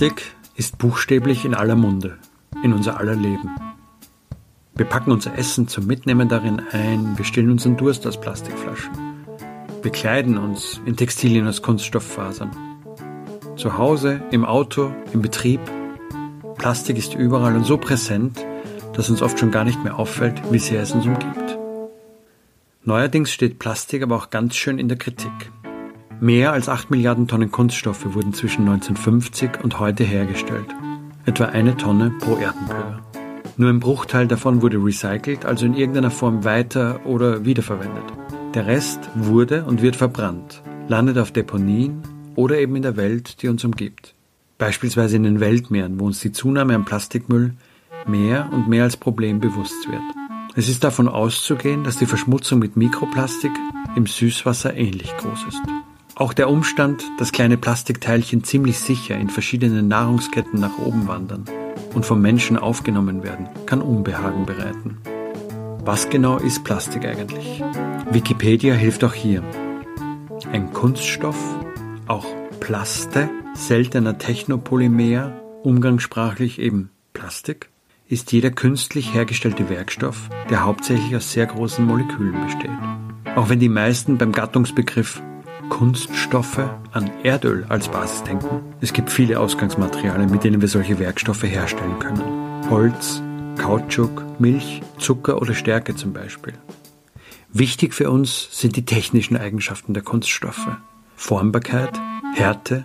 Plastik ist buchstäblich in aller Munde, in unser aller Leben. Wir packen unser Essen zum Mitnehmen darin ein, wir stillen unseren Durst aus Plastikflaschen. Wir kleiden uns in Textilien aus Kunststofffasern. Zu Hause, im Auto, im Betrieb. Plastik ist überall und so präsent, dass uns oft schon gar nicht mehr auffällt, wie sehr es uns umgibt. Neuerdings steht Plastik aber auch ganz schön in der Kritik. Mehr als 8 Milliarden Tonnen Kunststoffe wurden zwischen 1950 und heute hergestellt. Etwa eine Tonne pro Erdenbürger. Nur ein Bruchteil davon wurde recycelt, also in irgendeiner Form weiter oder wiederverwendet. Der Rest wurde und wird verbrannt, landet auf Deponien oder eben in der Welt, die uns umgibt. Beispielsweise in den Weltmeeren, wo uns die Zunahme an Plastikmüll mehr und mehr als Problem bewusst wird. Es ist davon auszugehen, dass die Verschmutzung mit Mikroplastik im Süßwasser ähnlich groß ist. Auch der Umstand, dass kleine Plastikteilchen ziemlich sicher in verschiedenen Nahrungsketten nach oben wandern und vom Menschen aufgenommen werden, kann Unbehagen bereiten. Was genau ist Plastik eigentlich? Wikipedia hilft auch hier. Ein Kunststoff, auch Plaste, seltener Technopolymer, umgangssprachlich eben Plastik, ist jeder künstlich hergestellte Werkstoff, der hauptsächlich aus sehr großen Molekülen besteht. Auch wenn die meisten beim Gattungsbegriff Kunststoffe an Erdöl als Basis denken. Es gibt viele Ausgangsmaterialien, mit denen wir solche Werkstoffe herstellen können. Holz, Kautschuk, Milch, Zucker oder Stärke zum Beispiel. Wichtig für uns sind die technischen Eigenschaften der Kunststoffe. Formbarkeit, Härte,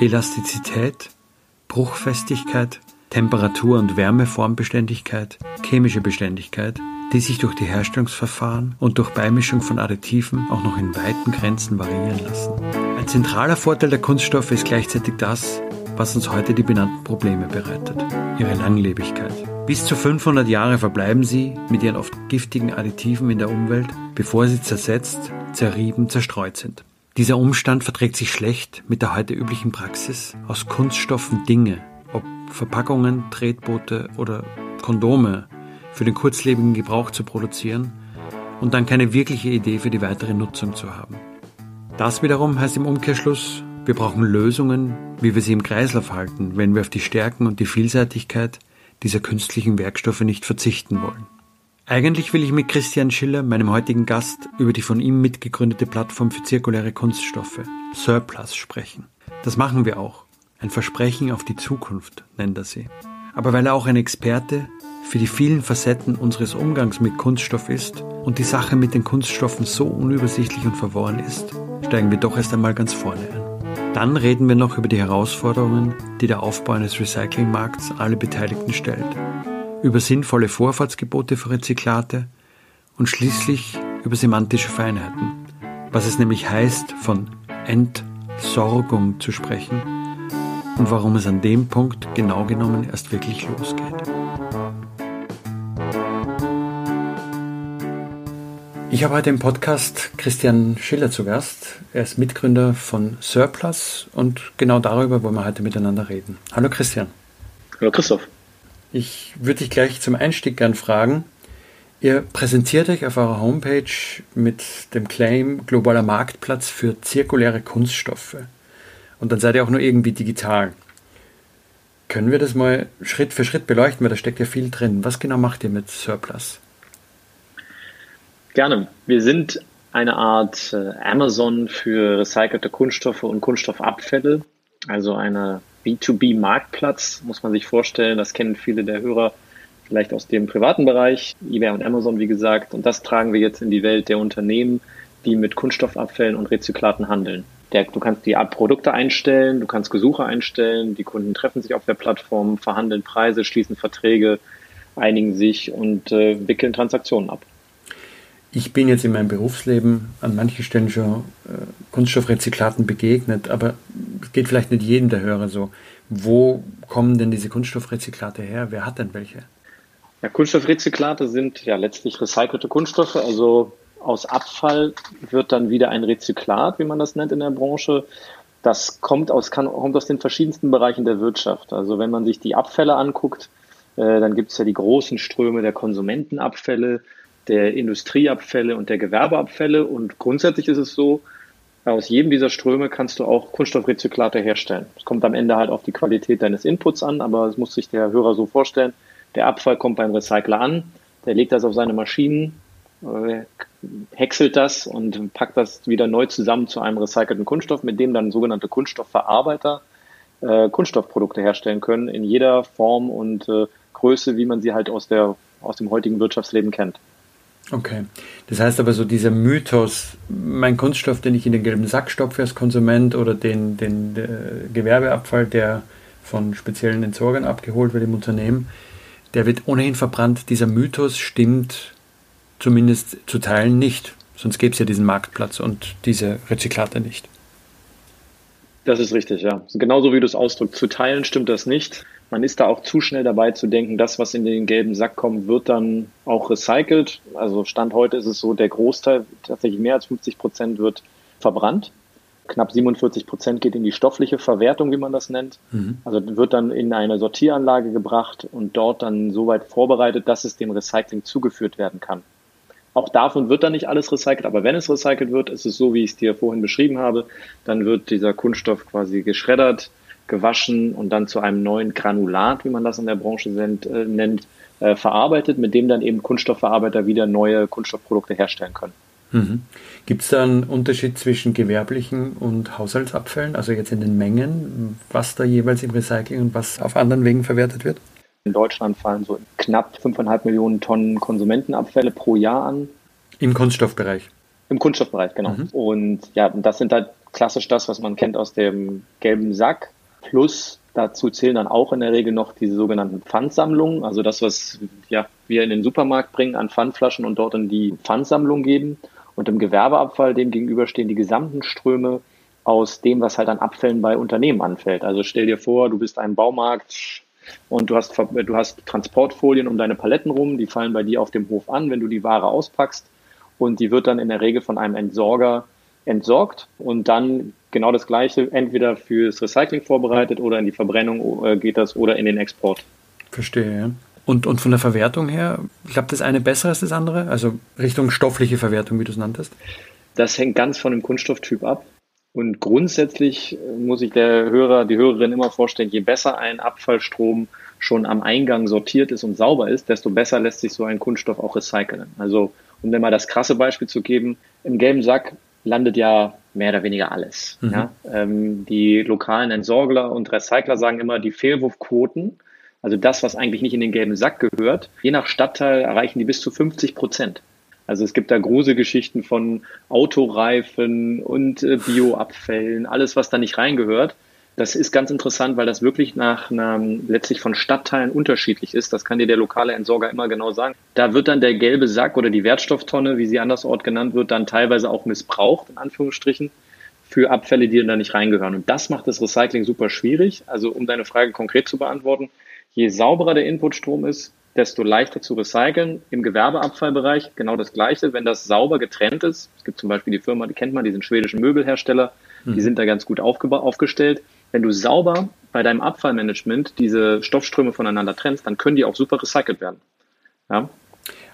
Elastizität, Bruchfestigkeit, Temperatur- und Wärmeformbeständigkeit, chemische Beständigkeit, die sich durch die Herstellungsverfahren und durch Beimischung von Additiven auch noch in weiten Grenzen variieren lassen. Ein zentraler Vorteil der Kunststoffe ist gleichzeitig das, was uns heute die benannten Probleme bereitet, ihre Langlebigkeit. Bis zu 500 Jahre verbleiben sie mit ihren oft giftigen Additiven in der Umwelt, bevor sie zersetzt, zerrieben, zerstreut sind. Dieser Umstand verträgt sich schlecht mit der heute üblichen Praxis, aus Kunststoffen Dinge, ob Verpackungen, Tretboote oder Kondome, für den kurzlebigen Gebrauch zu produzieren und dann keine wirkliche Idee für die weitere Nutzung zu haben. Das wiederum heißt im Umkehrschluss, wir brauchen Lösungen, wie wir sie im Kreislauf halten, wenn wir auf die Stärken und die Vielseitigkeit dieser künstlichen Werkstoffe nicht verzichten wollen. Eigentlich will ich mit Christian Schiller, meinem heutigen Gast, über die von ihm mitgegründete Plattform für zirkuläre Kunststoffe, Surplus, sprechen. Das machen wir auch. Ein Versprechen auf die Zukunft nennt er sie. Aber weil er auch ein Experte für die vielen Facetten unseres Umgangs mit Kunststoff ist und die Sache mit den Kunststoffen so unübersichtlich und verworren ist, steigen wir doch erst einmal ganz vorne ein. Dann reden wir noch über die Herausforderungen, die der Aufbau eines Recyclingmarkts alle Beteiligten stellt, über sinnvolle Vorfahrtsgebote für Rezyklate und schließlich über semantische Feinheiten, was es nämlich heißt, von Entsorgung zu sprechen und warum es an dem Punkt genau genommen erst wirklich losgeht. Ich habe heute im Podcast Christian Schiller zu Gast. Er ist Mitgründer von Surplus und genau darüber wollen wir heute miteinander reden. Hallo Christian. Hallo Christoph. Ich würde dich gleich zum Einstieg gern fragen. Ihr präsentiert euch auf eurer Homepage mit dem Claim globaler Marktplatz für zirkuläre Kunststoffe. Und dann seid ihr auch nur irgendwie digital. Können wir das mal Schritt für Schritt beleuchten, weil da steckt ja viel drin. Was genau macht ihr mit Surplus? Gerne. Wir sind eine Art äh, Amazon für recycelte Kunststoffe und Kunststoffabfälle, also eine B2B-Marktplatz, muss man sich vorstellen. Das kennen viele der Hörer vielleicht aus dem privaten Bereich, eBay und Amazon, wie gesagt. Und das tragen wir jetzt in die Welt der Unternehmen, die mit Kunststoffabfällen und Rezyklaten handeln. Der, du kannst die Produkte einstellen, du kannst Gesuche einstellen, die Kunden treffen sich auf der Plattform, verhandeln Preise, schließen Verträge, einigen sich und äh, wickeln Transaktionen ab. Ich bin jetzt in meinem Berufsleben an manchen Stellen schon äh, Kunststoffrezyklaten begegnet, aber es geht vielleicht nicht jedem der Hörer so. Wo kommen denn diese Kunststoffrezyklate her? Wer hat denn welche? Ja, Kunststoffrezyklate sind ja letztlich recycelte Kunststoffe. Also aus Abfall wird dann wieder ein Rezyklat, wie man das nennt in der Branche. Das kommt aus, kann, kommt aus den verschiedensten Bereichen der Wirtschaft. Also wenn man sich die Abfälle anguckt, äh, dann gibt es ja die großen Ströme der Konsumentenabfälle, der Industrieabfälle und der Gewerbeabfälle. Und grundsätzlich ist es so, aus jedem dieser Ströme kannst du auch Kunststoffrezyklate herstellen. Es kommt am Ende halt auf die Qualität deines Inputs an, aber es muss sich der Hörer so vorstellen, der Abfall kommt beim Recycler an, der legt das auf seine Maschinen, äh, häckselt das und packt das wieder neu zusammen zu einem recycelten Kunststoff, mit dem dann sogenannte Kunststoffverarbeiter äh, Kunststoffprodukte herstellen können in jeder Form und äh, Größe, wie man sie halt aus, der, aus dem heutigen Wirtschaftsleben kennt. Okay. Das heißt aber so dieser Mythos, mein Kunststoff, den ich in den gelben Sack stopfe als Konsument oder den, den Gewerbeabfall, der von speziellen Entsorgern abgeholt wird im Unternehmen, der wird ohnehin verbrannt. Dieser Mythos stimmt zumindest zu Teilen nicht. Sonst gäbe es ja diesen Marktplatz und diese Rezyklate nicht. Das ist richtig, ja. Genauso wie du es ausdrückst. Zu Teilen stimmt das nicht. Man ist da auch zu schnell dabei zu denken, das, was in den gelben Sack kommt, wird dann auch recycelt. Also Stand heute ist es so, der Großteil, tatsächlich mehr als 50 Prozent wird verbrannt knapp 47 Prozent geht in die stoffliche Verwertung, wie man das nennt. Mhm. Also wird dann in eine Sortieranlage gebracht und dort dann so weit vorbereitet, dass es dem Recycling zugeführt werden kann. Auch davon wird dann nicht alles recycelt, aber wenn es recycelt wird, ist es so, wie ich es dir vorhin beschrieben habe, dann wird dieser Kunststoff quasi geschreddert, gewaschen und dann zu einem neuen Granulat, wie man das in der Branche äh, nennt, äh, verarbeitet, mit dem dann eben Kunststoffverarbeiter wieder neue Kunststoffprodukte herstellen können. Mhm. Gibt es da einen Unterschied zwischen gewerblichen und Haushaltsabfällen, also jetzt in den Mengen, was da jeweils im Recycling und was auf anderen Wegen verwertet wird? In Deutschland fallen so knapp 5,5 Millionen Tonnen Konsumentenabfälle pro Jahr an. Im Kunststoffbereich? Im Kunststoffbereich, genau. Mhm. Und ja, das sind halt klassisch das, was man kennt aus dem gelben Sack. Plus dazu zählen dann auch in der Regel noch diese sogenannten Pfandsammlungen, also das, was ja, wir in den Supermarkt bringen an Pfandflaschen und dort in die Pfandsammlung geben. Und im Gewerbeabfall dem gegenüber stehen die gesamten Ströme aus dem, was halt an Abfällen bei Unternehmen anfällt. Also stell dir vor, du bist ein Baumarkt und du hast, du hast Transportfolien um deine Paletten rum, die fallen bei dir auf dem Hof an, wenn du die Ware auspackst und die wird dann in der Regel von einem Entsorger entsorgt und dann genau das gleiche entweder fürs Recycling vorbereitet oder in die Verbrennung äh, geht das oder in den Export. Verstehe, ja. Und, und von der Verwertung her, klappt das eine besser als das andere? Also Richtung stoffliche Verwertung, wie du es nanntest? Das hängt ganz von dem Kunststofftyp ab. Und grundsätzlich muss sich der Hörer, die Hörerin immer vorstellen, je besser ein Abfallstrom schon am Eingang sortiert ist und sauber ist, desto besser lässt sich so ein Kunststoff auch recyceln. Also, um dir mal das krasse Beispiel zu geben, im gelben Sack landet ja mehr oder weniger alles. Mhm. Ja? Ähm, die lokalen Entsorgler und Recycler sagen immer, die Fehlwurfquoten also das, was eigentlich nicht in den gelben Sack gehört. Je nach Stadtteil erreichen die bis zu 50 Prozent. Also es gibt da große Geschichten von Autoreifen und äh, Bioabfällen, alles, was da nicht reingehört. Das ist ganz interessant, weil das wirklich nach einer, letztlich von Stadtteilen unterschiedlich ist. Das kann dir der lokale Entsorger immer genau sagen. Da wird dann der gelbe Sack oder die Wertstofftonne, wie sie andersort genannt wird, dann teilweise auch missbraucht, in Anführungsstrichen, für Abfälle, die da nicht reingehören. Und das macht das Recycling super schwierig. Also um deine Frage konkret zu beantworten, Je sauberer der Inputstrom ist, desto leichter zu recyceln. Im Gewerbeabfallbereich genau das Gleiche, wenn das sauber getrennt ist. Es gibt zum Beispiel die Firma, die kennt man, die sind schwedischen Möbelhersteller, mhm. die sind da ganz gut aufgestellt. Wenn du sauber bei deinem Abfallmanagement diese Stoffströme voneinander trennst, dann können die auch super recycelt werden. Ja?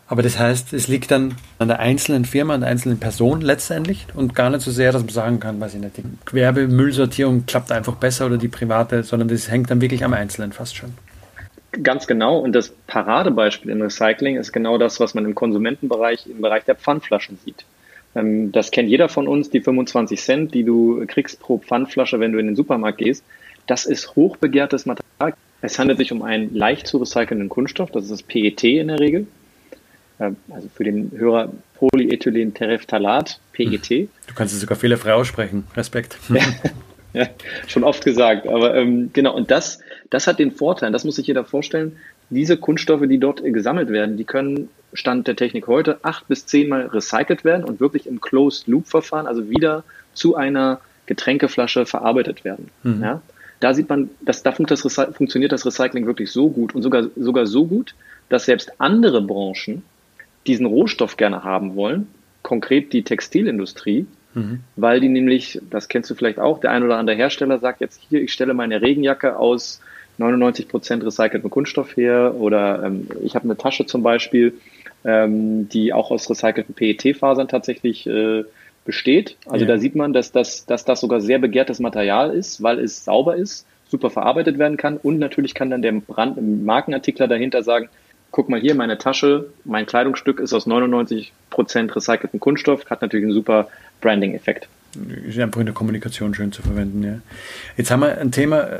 Aber das heißt, es liegt dann an der einzelnen Firma, an der einzelnen Person letztendlich und gar nicht so sehr, dass man sagen kann, weiß ich nicht, die Gewerbemüllsortierung klappt einfach besser oder die private, sondern das hängt dann wirklich am Einzelnen fast schon. Ganz genau. Und das Paradebeispiel im Recycling ist genau das, was man im Konsumentenbereich, im Bereich der Pfandflaschen sieht. Ähm, das kennt jeder von uns, die 25 Cent, die du kriegst pro Pfandflasche, wenn du in den Supermarkt gehst. Das ist hochbegehrtes Material. Es handelt sich um einen leicht zu recycelnden Kunststoff, das ist das PET in der Regel. Ähm, also für den Hörer Polyethylenterephthalat, PET. Du kannst es sogar fehlerfrei aussprechen. Respekt. ja, schon oft gesagt. Aber ähm, genau, und das, das hat den Vorteil, das muss sich jeder vorstellen, diese Kunststoffe, die dort gesammelt werden, die können Stand der Technik heute acht bis zehnmal recycelt werden und wirklich im Closed-Loop-Verfahren, also wieder zu einer Getränkeflasche verarbeitet werden. Mhm. Ja? Da sieht man, dass da funktioniert das Recycling wirklich so gut und sogar, sogar so gut, dass selbst andere Branchen diesen Rohstoff gerne haben wollen, konkret die Textilindustrie, mhm. weil die nämlich, das kennst du vielleicht auch, der ein oder andere Hersteller sagt jetzt hier, ich stelle meine Regenjacke aus 99 Prozent recyceltem Kunststoff her oder ähm, ich habe eine Tasche zum Beispiel, ähm, die auch aus recycelten PET-Fasern tatsächlich äh, besteht. Also ja. da sieht man, dass das, dass das sogar sehr begehrtes Material ist, weil es sauber ist, super verarbeitet werden kann und natürlich kann dann der Brand, Markenartikler dahinter sagen, guck mal hier, meine Tasche, mein Kleidungsstück ist aus 99 Prozent recyceltem Kunststoff, hat natürlich einen super Branding-Effekt. Ist einfach in der Kommunikation schön zu verwenden, ja. Jetzt haben wir ein Thema äh,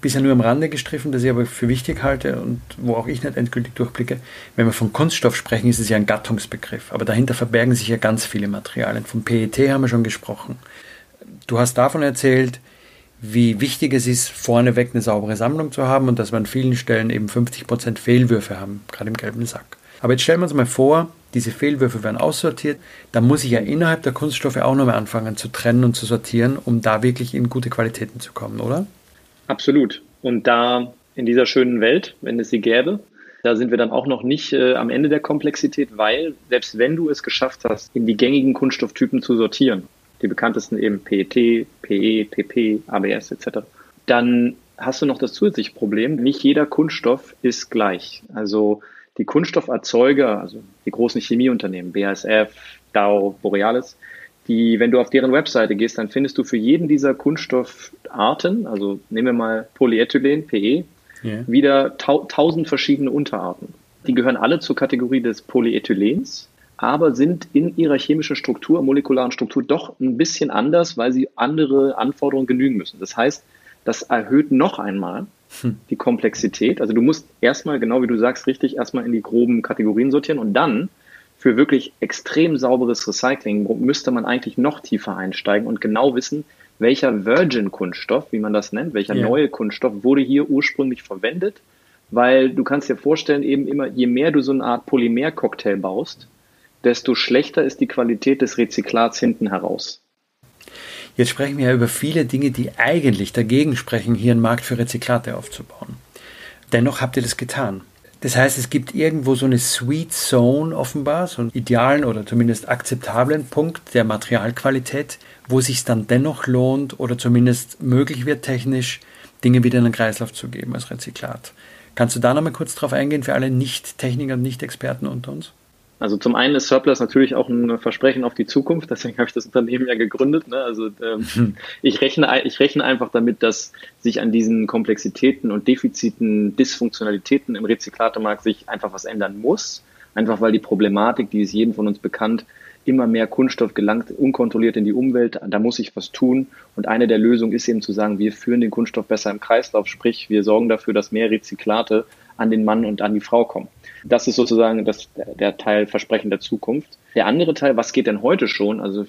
bisher nur am Rande gestriffen, das ich aber für wichtig halte und wo auch ich nicht endgültig durchblicke. Wenn wir von Kunststoff sprechen, ist es ja ein Gattungsbegriff, aber dahinter verbergen sich ja ganz viele Materialien. Vom PET haben wir schon gesprochen. Du hast davon erzählt, wie wichtig es ist, vorneweg eine saubere Sammlung zu haben und dass wir an vielen Stellen eben 50% Fehlwürfe haben, gerade im gelben Sack. Aber jetzt stellen wir uns mal vor, diese Fehlwürfe werden aussortiert, dann muss ich ja innerhalb der Kunststoffe auch nochmal anfangen zu trennen und zu sortieren, um da wirklich in gute Qualitäten zu kommen, oder? Absolut. Und da in dieser schönen Welt, wenn es sie gäbe, da sind wir dann auch noch nicht äh, am Ende der Komplexität, weil selbst wenn du es geschafft hast, in die gängigen Kunststofftypen zu sortieren, die bekanntesten eben PET, PE, PP, ABS etc. Dann hast du noch das zusätzliche Problem, nicht jeder Kunststoff ist gleich. Also die Kunststofferzeuger, also die großen Chemieunternehmen, BASF, Dow, Borealis, die, wenn du auf deren Webseite gehst, dann findest du für jeden dieser Kunststoffarten, also nehmen wir mal Polyethylen, PE, yeah. wieder tausend verschiedene Unterarten. Die gehören alle zur Kategorie des Polyethylens aber sind in ihrer chemischen Struktur, molekularen Struktur doch ein bisschen anders, weil sie andere Anforderungen genügen müssen. Das heißt, das erhöht noch einmal hm. die Komplexität. Also du musst erstmal, genau wie du sagst, richtig erstmal in die groben Kategorien sortieren und dann für wirklich extrem sauberes Recycling müsste man eigentlich noch tiefer einsteigen und genau wissen, welcher Virgin-Kunststoff, wie man das nennt, welcher yeah. neue Kunststoff wurde hier ursprünglich verwendet, weil du kannst dir vorstellen, eben immer, je mehr du so eine Art Polymer-Cocktail baust, desto schlechter ist die Qualität des Rezyklats hinten heraus. Jetzt sprechen wir ja über viele Dinge, die eigentlich dagegen sprechen, hier einen Markt für Rezyklate aufzubauen. Dennoch habt ihr das getan. Das heißt, es gibt irgendwo so eine Sweet Zone offenbar, so einen idealen oder zumindest akzeptablen Punkt der Materialqualität, wo es sich dann dennoch lohnt oder zumindest möglich wird technisch, Dinge wieder in den Kreislauf zu geben als Rezyklat. Kannst du da nochmal kurz drauf eingehen für alle Nicht-Techniker und Nicht-Experten unter uns? Also zum einen ist Surplus natürlich auch ein Versprechen auf die Zukunft, deswegen habe ich das Unternehmen ja gegründet. Ne? Also ähm, hm. ich, rechne, ich rechne einfach damit, dass sich an diesen Komplexitäten und Defiziten, Dysfunktionalitäten im Rezyklatemarkt sich einfach was ändern muss. Einfach weil die Problematik, die ist jedem von uns bekannt, immer mehr Kunststoff gelangt unkontrolliert in die Umwelt. Da muss ich was tun. Und eine der Lösungen ist eben zu sagen, wir führen den Kunststoff besser im Kreislauf, sprich wir sorgen dafür, dass mehr Rezyklate an den Mann und an die Frau kommen. Das ist sozusagen das, der Teil Versprechen der Zukunft. Der andere Teil, was geht denn heute schon? Also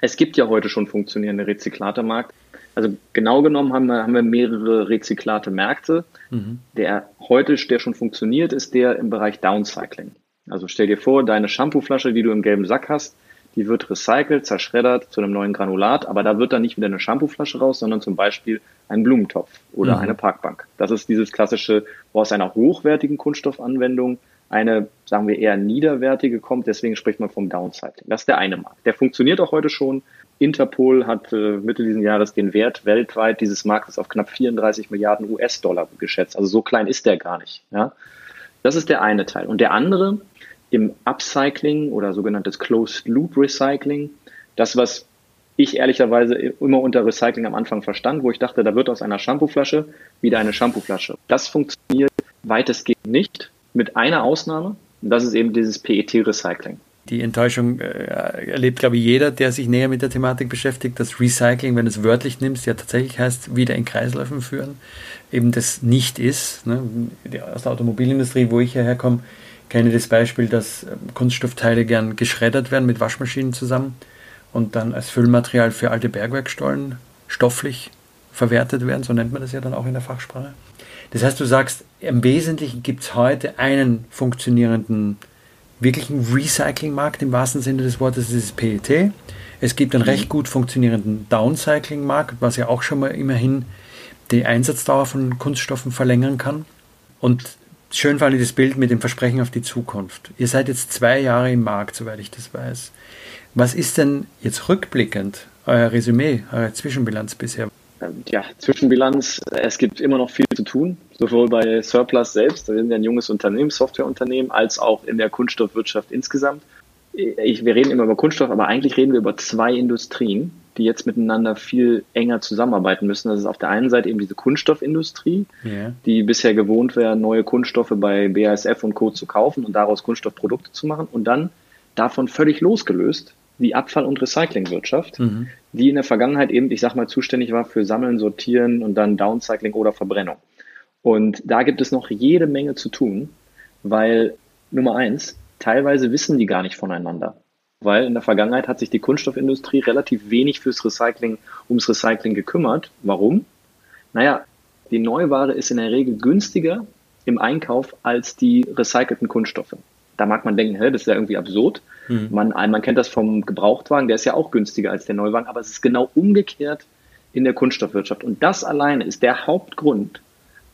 es gibt ja heute schon funktionierende Rezyklatemarkt. Also genau genommen haben wir, haben wir mehrere Rezyklate-Märkte. Mhm. Der heute, der schon funktioniert, ist der im Bereich Downcycling. Also stell dir vor, deine Shampooflasche, die du im gelben Sack hast, die wird recycelt, zerschreddert zu einem neuen Granulat, aber da wird dann nicht wieder eine Shampooflasche raus, sondern zum Beispiel ein Blumentopf oder mhm. eine Parkbank. Das ist dieses klassische, wo aus einer hochwertigen Kunststoffanwendung eine, sagen wir, eher niederwertige kommt. Deswegen spricht man vom Downcycling. Das ist der eine Markt. Der funktioniert auch heute schon. Interpol hat äh, Mitte dieses Jahres den Wert weltweit dieses Marktes auf knapp 34 Milliarden US-Dollar geschätzt. Also so klein ist der gar nicht. Ja? Das ist der eine Teil. Und der andere im Upcycling oder sogenanntes Closed Loop Recycling, das, was ich ehrlicherweise immer unter Recycling am Anfang verstand, wo ich dachte, da wird aus einer Shampooflasche wieder eine Shampooflasche. Das funktioniert weitestgehend nicht, mit einer Ausnahme, und das ist eben dieses PET-Recycling. Die Enttäuschung äh, erlebt, glaube ich, jeder, der sich näher mit der Thematik beschäftigt, dass Recycling, wenn du es wörtlich nimmst, ja tatsächlich heißt, wieder in Kreisläufen führen, eben das nicht ist. Ne? Aus der Automobilindustrie, wo ich hierher komme, kenne das Beispiel, dass ähm, Kunststoffteile gern geschreddert werden mit Waschmaschinen zusammen und dann als Füllmaterial für alte Bergwerkstollen stofflich verwertet werden, so nennt man das ja dann auch in der Fachsprache. Das heißt, du sagst, im Wesentlichen gibt es heute einen funktionierenden, wirklichen Recycling-Markt im wahrsten Sinne des Wortes, das ist PET. Es gibt einen recht gut funktionierenden Downcycling-Markt, was ja auch schon mal immerhin die Einsatzdauer von Kunststoffen verlängern kann. Und schön fand ich das Bild mit dem Versprechen auf die Zukunft. Ihr seid jetzt zwei Jahre im Markt, soweit ich das weiß. Was ist denn jetzt rückblickend euer Resümee, eure Zwischenbilanz bisher? Ja, Zwischenbilanz, es gibt immer noch viel zu tun, sowohl bei Surplus selbst, wir sind ja ein junges Unternehmen, Softwareunternehmen, als auch in der Kunststoffwirtschaft insgesamt. Ich, wir reden immer über Kunststoff, aber eigentlich reden wir über zwei Industrien, die jetzt miteinander viel enger zusammenarbeiten müssen. Das ist auf der einen Seite eben diese Kunststoffindustrie, yeah. die bisher gewohnt wäre, neue Kunststoffe bei BASF und Co. zu kaufen und daraus Kunststoffprodukte zu machen. Und dann davon völlig losgelöst die Abfall- und Recyclingwirtschaft, mhm. die in der Vergangenheit eben, ich sag mal, zuständig war für Sammeln, Sortieren und dann Downcycling oder Verbrennung. Und da gibt es noch jede Menge zu tun, weil Nummer eins, teilweise wissen die gar nicht voneinander weil in der Vergangenheit hat sich die Kunststoffindustrie relativ wenig fürs Recycling, ums Recycling gekümmert. Warum? Naja, die Neuware ist in der Regel günstiger im Einkauf als die recycelten Kunststoffe. Da mag man denken, hä, das ist ja irgendwie absurd. Mhm. Man, man kennt das vom Gebrauchtwagen, der ist ja auch günstiger als der Neuwagen, aber es ist genau umgekehrt in der Kunststoffwirtschaft. Und das alleine ist der Hauptgrund,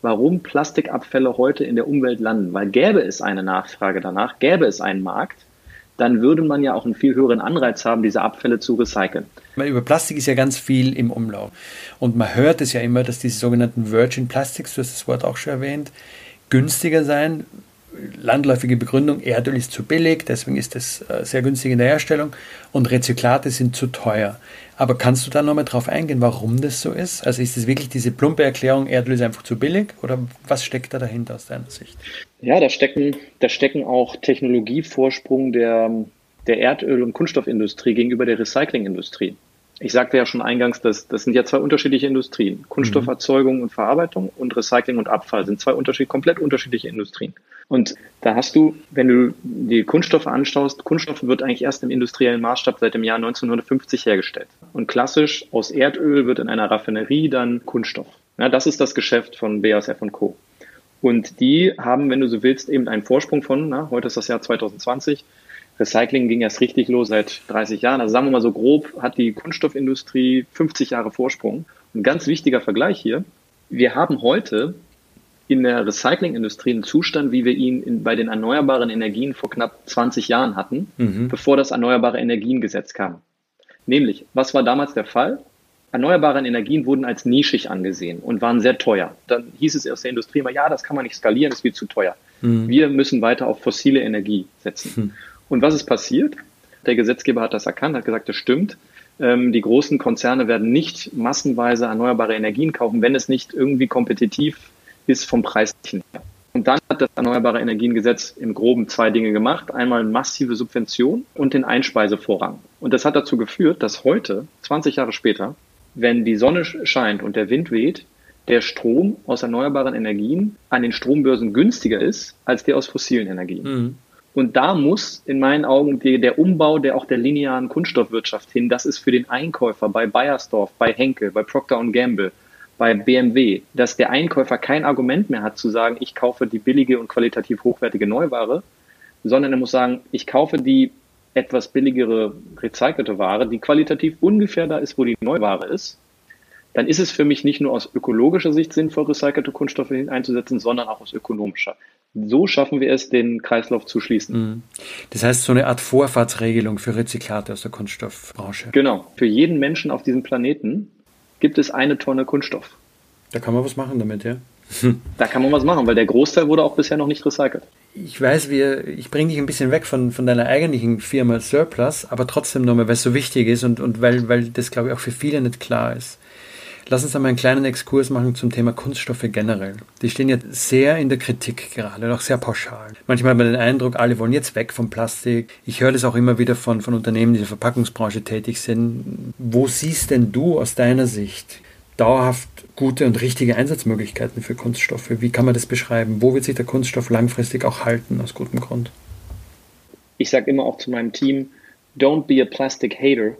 warum Plastikabfälle heute in der Umwelt landen. Weil gäbe es eine Nachfrage danach, gäbe es einen Markt, dann würde man ja auch einen viel höheren Anreiz haben, diese Abfälle zu recyceln. Über Plastik ist ja ganz viel im Umlauf. Und man hört es ja immer, dass diese sogenannten Virgin Plastics, du hast das Wort auch schon erwähnt, günstiger sein. Landläufige Begründung, Erdöl ist zu billig, deswegen ist es äh, sehr günstig in der Herstellung und Rezyklate sind zu teuer. Aber kannst du da nochmal drauf eingehen, warum das so ist? Also ist es wirklich diese plumpe Erklärung, Erdöl ist einfach zu billig oder was steckt da dahinter aus deiner Sicht? Ja, da stecken, da stecken auch Technologievorsprung der, der Erdöl- und Kunststoffindustrie gegenüber der Recyclingindustrie. Ich sagte ja schon eingangs, dass das sind ja zwei unterschiedliche Industrien. Kunststofferzeugung und Verarbeitung und Recycling und Abfall sind zwei unterschied, komplett unterschiedliche Industrien. Und da hast du, wenn du die Kunststoffe anschaust, Kunststoff wird eigentlich erst im industriellen Maßstab seit dem Jahr 1950 hergestellt. Und klassisch aus Erdöl wird in einer Raffinerie dann Kunststoff. Ja, das ist das Geschäft von BASF und Co. Und die haben, wenn du so willst, eben einen Vorsprung von, na, heute ist das Jahr 2020, Recycling ging erst richtig los seit 30 Jahren. Also sagen wir mal so grob, hat die Kunststoffindustrie 50 Jahre Vorsprung. Ein ganz wichtiger Vergleich hier. Wir haben heute in der Recyclingindustrie einen Zustand, wie wir ihn in, bei den erneuerbaren Energien vor knapp 20 Jahren hatten, mhm. bevor das Erneuerbare Energiengesetz kam. Nämlich, was war damals der Fall? Erneuerbare Energien wurden als nischig angesehen und waren sehr teuer. Dann hieß es aus der Industrie immer, ja, das kann man nicht skalieren, das viel zu teuer. Mhm. Wir müssen weiter auf fossile Energie setzen. Mhm. Und was ist passiert? Der Gesetzgeber hat das erkannt, hat gesagt, das stimmt. Ähm, die großen Konzerne werden nicht massenweise erneuerbare Energien kaufen, wenn es nicht irgendwie kompetitiv ist vom Preis her. Und dann hat das Erneuerbare Energiengesetz im Groben zwei Dinge gemacht. Einmal massive Subvention und den Einspeisevorrang. Und das hat dazu geführt, dass heute, 20 Jahre später, wenn die Sonne scheint und der Wind weht, der Strom aus erneuerbaren Energien an den Strombörsen günstiger ist als der aus fossilen Energien. Mhm. Und da muss in meinen Augen die, der Umbau der auch der linearen Kunststoffwirtschaft hin, das ist für den Einkäufer bei Bayersdorf, bei Henkel, bei Procter Gamble, bei BMW, dass der Einkäufer kein Argument mehr hat zu sagen, ich kaufe die billige und qualitativ hochwertige Neuware, sondern er muss sagen, ich kaufe die etwas billigere recycelte Ware, die qualitativ ungefähr da ist, wo die Neuware ist, dann ist es für mich nicht nur aus ökologischer Sicht sinnvoll, recycelte Kunststoffe einzusetzen, sondern auch aus ökonomischer. So schaffen wir es, den Kreislauf zu schließen. Mhm. Das heißt, so eine Art Vorfahrtsregelung für Rezyklate aus der Kunststoffbranche. Genau. Für jeden Menschen auf diesem Planeten gibt es eine Tonne Kunststoff. Da kann man was machen damit, ja? Da kann man was machen, weil der Großteil wurde auch bisher noch nicht recycelt. Ich weiß, wir, ich bringe dich ein bisschen weg von, von deiner eigentlichen Firma Surplus, aber trotzdem nochmal, weil es so wichtig ist und, und weil, weil das, glaube ich, auch für viele nicht klar ist. Lass uns einmal einen kleinen Exkurs machen zum Thema Kunststoffe generell. Die stehen ja sehr in der Kritik gerade und auch sehr pauschal. Manchmal hat man den Eindruck, alle wollen jetzt weg vom Plastik. Ich höre das auch immer wieder von, von Unternehmen, die in der Verpackungsbranche tätig sind. Wo siehst denn du aus deiner Sicht dauerhaft gute und richtige Einsatzmöglichkeiten für Kunststoffe? Wie kann man das beschreiben? Wo wird sich der Kunststoff langfristig auch halten, aus gutem Grund? Ich sage immer auch zu meinem Team, don't be a plastic hater,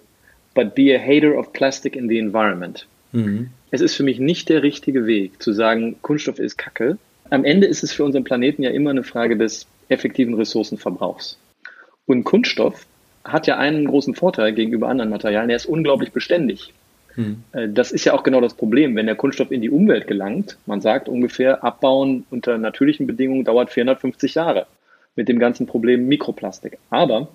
but be a hater of plastic in the environment. Mhm. Es ist für mich nicht der richtige Weg zu sagen, Kunststoff ist Kacke. Am Ende ist es für unseren Planeten ja immer eine Frage des effektiven Ressourcenverbrauchs. Und Kunststoff hat ja einen großen Vorteil gegenüber anderen Materialien, er ist unglaublich beständig. Mhm. Das ist ja auch genau das Problem, wenn der Kunststoff in die Umwelt gelangt. Man sagt ungefähr, abbauen unter natürlichen Bedingungen dauert 450 Jahre mit dem ganzen Problem Mikroplastik. Aber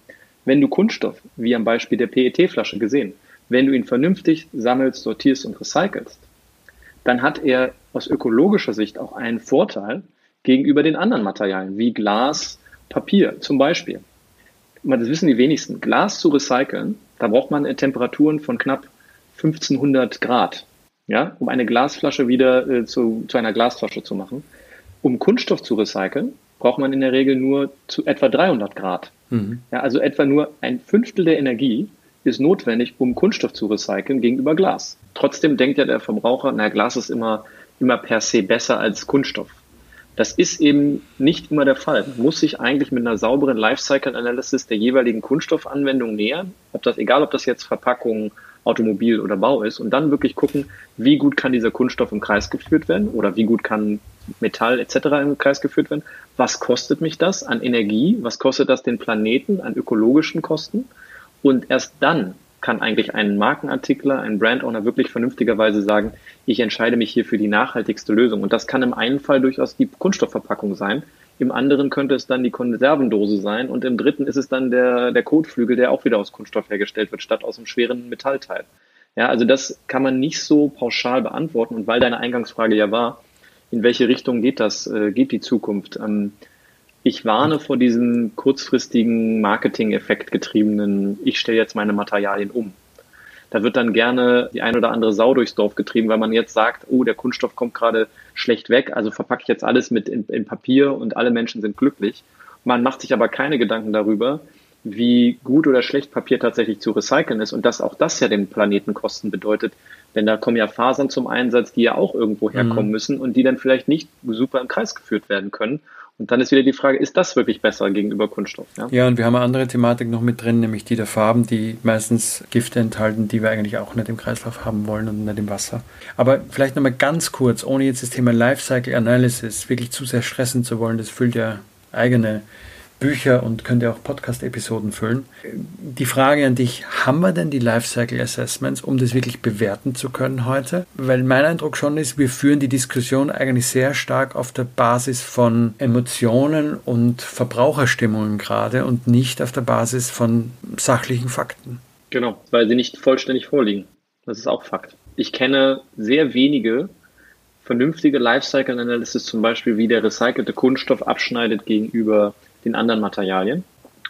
wenn du Kunststoff, wie am Beispiel der PET-Flasche gesehen, wenn du ihn vernünftig sammelst, sortierst und recycelst, dann hat er aus ökologischer Sicht auch einen Vorteil gegenüber den anderen Materialien, wie Glas, Papier zum Beispiel. Das wissen die wenigsten. Glas zu recyceln, da braucht man Temperaturen von knapp 1500 Grad, ja, um eine Glasflasche wieder äh, zu, zu einer Glasflasche zu machen. Um Kunststoff zu recyceln, braucht man in der Regel nur zu etwa 300 Grad. Mhm. Ja, also etwa nur ein Fünftel der Energie ist notwendig, um Kunststoff zu recyceln gegenüber Glas. Trotzdem denkt ja der Verbraucher, na, Glas ist immer, immer per se besser als Kunststoff. Das ist eben nicht immer der Fall. Man muss sich eigentlich mit einer sauberen Lifecycle Analysis der jeweiligen Kunststoffanwendung nähern, ob das, egal ob das jetzt Verpackung, Automobil oder Bau ist, und dann wirklich gucken, wie gut kann dieser Kunststoff im Kreis geführt werden oder wie gut kann Metall etc. im Kreis geführt werden. Was kostet mich das an Energie? Was kostet das den Planeten an ökologischen Kosten? Und erst dann kann eigentlich ein Markenartikler, ein Brandowner wirklich vernünftigerweise sagen, ich entscheide mich hier für die nachhaltigste Lösung. Und das kann im einen Fall durchaus die Kunststoffverpackung sein. Im anderen könnte es dann die Konservendose sein. Und im dritten ist es dann der, der Kotflügel, der auch wieder aus Kunststoff hergestellt wird, statt aus einem schweren Metallteil. Ja, also das kann man nicht so pauschal beantworten. Und weil deine Eingangsfrage ja war, in welche Richtung geht das, äh, geht die Zukunft? Ähm, ich warne vor diesem kurzfristigen Marketing-Effekt getriebenen, ich stelle jetzt meine Materialien um. Da wird dann gerne die ein oder andere Sau durchs Dorf getrieben, weil man jetzt sagt, oh, der Kunststoff kommt gerade schlecht weg, also verpacke ich jetzt alles mit in, in Papier und alle Menschen sind glücklich. Man macht sich aber keine Gedanken darüber, wie gut oder schlecht Papier tatsächlich zu recyceln ist und dass auch das ja den Planeten Kosten bedeutet, denn da kommen ja Fasern zum Einsatz, die ja auch irgendwo herkommen mhm. müssen und die dann vielleicht nicht super im Kreis geführt werden können. Und dann ist wieder die Frage, ist das wirklich besser gegenüber Kunststoff? Ja, ja und wir haben eine andere Thematik noch mit drin, nämlich die der Farben, die meistens Gifte enthalten, die wir eigentlich auch nicht im Kreislauf haben wollen und nicht im Wasser. Aber vielleicht nochmal ganz kurz, ohne jetzt das Thema Lifecycle Analysis wirklich zu sehr stressen zu wollen, das füllt ja eigene Bücher und könnt ihr auch Podcast-Episoden füllen. Die Frage an dich, haben wir denn die Lifecycle Assessments, um das wirklich bewerten zu können heute? Weil mein Eindruck schon ist, wir führen die Diskussion eigentlich sehr stark auf der Basis von Emotionen und Verbraucherstimmungen gerade und nicht auf der Basis von sachlichen Fakten. Genau, weil sie nicht vollständig vorliegen. Das ist auch Fakt. Ich kenne sehr wenige vernünftige Lifecycle Analysis, zum Beispiel wie der recycelte Kunststoff abschneidet gegenüber den anderen Materialien.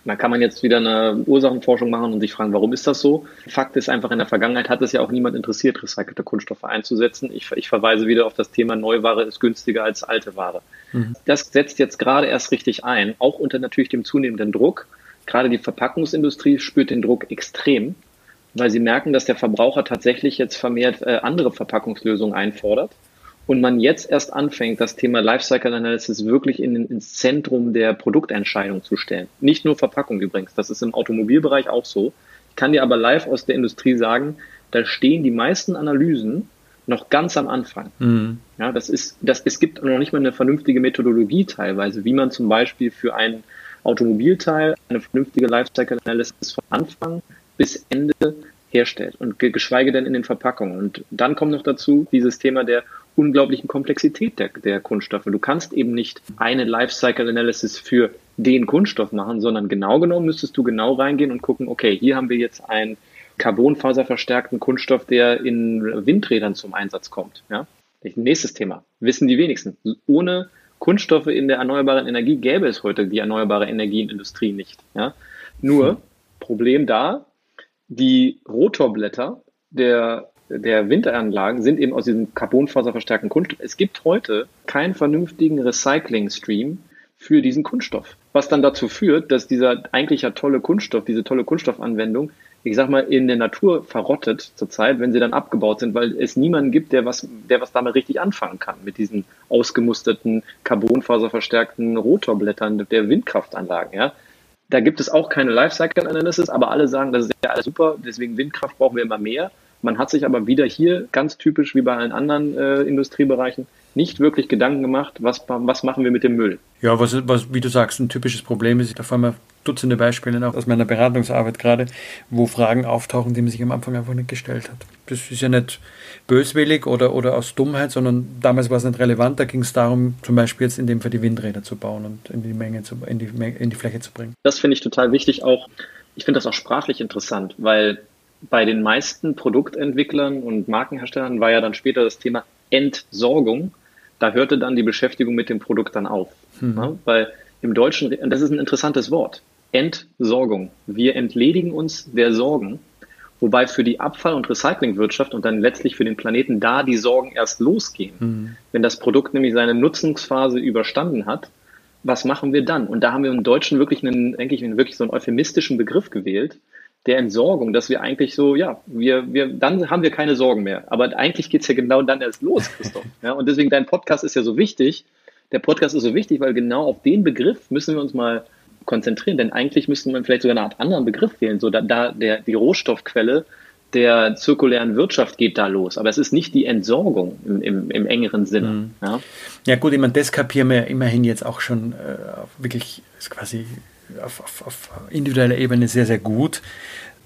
Da kann man jetzt wieder eine Ursachenforschung machen und sich fragen, warum ist das so? Fakt ist einfach, in der Vergangenheit hat es ja auch niemand interessiert, recycelte Kunststoffe einzusetzen. Ich, ich verweise wieder auf das Thema Neuware ist günstiger als alte Ware. Mhm. Das setzt jetzt gerade erst richtig ein, auch unter natürlich dem zunehmenden Druck. Gerade die Verpackungsindustrie spürt den Druck extrem, weil sie merken, dass der Verbraucher tatsächlich jetzt vermehrt äh, andere Verpackungslösungen einfordert und man jetzt erst anfängt, das Thema Lifecycle Analysis wirklich in, ins Zentrum der Produktentscheidung zu stellen. Nicht nur Verpackung übrigens, das ist im Automobilbereich auch so. Ich kann dir aber live aus der Industrie sagen, da stehen die meisten Analysen noch ganz am Anfang. Mhm. Ja, das ist, das, es gibt noch nicht mal eine vernünftige Methodologie teilweise, wie man zum Beispiel für ein Automobilteil eine vernünftige Lifecycle Analysis von Anfang bis Ende herstellt und geschweige denn in den Verpackungen. Und dann kommt noch dazu dieses Thema der unglaublichen Komplexität der, der Kunststoffe. Du kannst eben nicht eine Lifecycle Analysis für den Kunststoff machen, sondern genau genommen müsstest du genau reingehen und gucken, okay, hier haben wir jetzt einen carbonfaserverstärkten Kunststoff, der in Windrädern zum Einsatz kommt. Ja? Nächstes Thema. Wissen die wenigsten. Ohne Kunststoffe in der erneuerbaren Energie gäbe es heute die erneuerbare Energienindustrie nicht. Ja? Nur, Problem da, die Rotorblätter der der Windanlagen sind eben aus diesem carbonfaserverstärkten Kunststoff. Es gibt heute keinen vernünftigen Recycling-Stream für diesen Kunststoff, was dann dazu führt, dass dieser eigentlich ja tolle Kunststoff, diese tolle Kunststoffanwendung, ich sag mal, in der Natur verrottet zurzeit, wenn sie dann abgebaut sind, weil es niemanden gibt, der was, der was damit richtig anfangen kann mit diesen ausgemusterten, carbonfaserverstärkten Rotorblättern der Windkraftanlagen, ja. Da gibt es auch keine Lifecycle-Analysis, aber alle sagen, das ist ja alles super, deswegen Windkraft brauchen wir immer mehr. Man hat sich aber wieder hier, ganz typisch wie bei allen anderen äh, Industriebereichen, nicht wirklich Gedanken gemacht, was, was machen wir mit dem Müll. Ja, was, was, wie du sagst, ein typisches Problem ist, da fallen mir Dutzende Beispiele auch aus meiner Beratungsarbeit gerade, wo Fragen auftauchen, die man sich am Anfang einfach nicht gestellt hat. Das ist ja nicht böswillig oder, oder aus Dummheit, sondern damals war es nicht relevant. Da ging es darum, zum Beispiel jetzt in dem Fall die Windräder zu bauen und in die Menge zu, in die, in die Fläche zu bringen. Das finde ich total wichtig auch. Ich finde das auch sprachlich interessant, weil bei den meisten Produktentwicklern und Markenherstellern war ja dann später das Thema Entsorgung. Da hörte dann die Beschäftigung mit dem Produkt dann auf. Mhm. Ja, weil im Deutschen, das ist ein interessantes Wort, Entsorgung. Wir entledigen uns der Sorgen, wobei für die Abfall- und Recyclingwirtschaft und dann letztlich für den Planeten da die Sorgen erst losgehen. Mhm. Wenn das Produkt nämlich seine Nutzungsphase überstanden hat, was machen wir dann? Und da haben wir im Deutschen wirklich einen, denke ich, wirklich so einen euphemistischen Begriff gewählt, der Entsorgung, dass wir eigentlich so, ja, wir, wir, dann haben wir keine Sorgen mehr. Aber eigentlich geht's ja genau dann erst los, Christoph. Ja, und deswegen dein Podcast ist ja so wichtig. Der Podcast ist so wichtig, weil genau auf den Begriff müssen wir uns mal konzentrieren. Denn eigentlich müsste man vielleicht sogar eine Art anderen Begriff wählen. So da, da der, die Rohstoffquelle der zirkulären Wirtschaft geht da los. Aber es ist nicht die Entsorgung im, im, im engeren Sinne. Mhm. Ja? ja? gut, ich meine, das kapieren wir immerhin jetzt auch schon äh, wirklich quasi auf, auf, auf individueller Ebene sehr, sehr gut.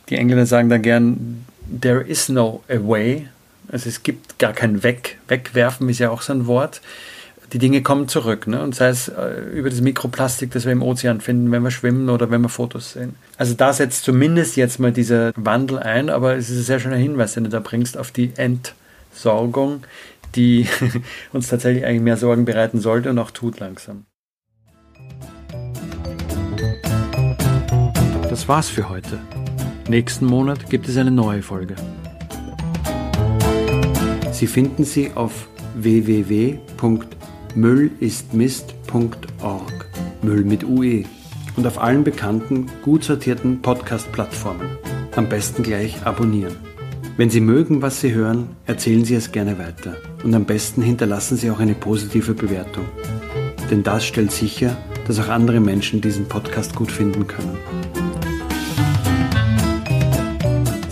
Die Engländer sagen dann gern, there is no away. Also es gibt gar kein Weg. Wegwerfen ist ja auch so ein Wort. Die Dinge kommen zurück. Ne? Und sei es äh, über das Mikroplastik, das wir im Ozean finden, wenn wir schwimmen oder wenn wir Fotos sehen. Also da setzt zumindest jetzt mal dieser Wandel ein, aber es ist ein sehr schöner Hinweis, den du da bringst auf die Entsorgung, die uns tatsächlich eigentlich mehr Sorgen bereiten sollte und auch tut langsam. Das war's für heute. Nächsten Monat gibt es eine neue Folge. Sie finden sie auf www.müllistmist.org. Müll mit UE. Und auf allen bekannten, gut sortierten Podcast-Plattformen. Am besten gleich abonnieren. Wenn Sie mögen, was Sie hören, erzählen Sie es gerne weiter. Und am besten hinterlassen Sie auch eine positive Bewertung. Denn das stellt sicher, dass auch andere Menschen diesen Podcast gut finden können.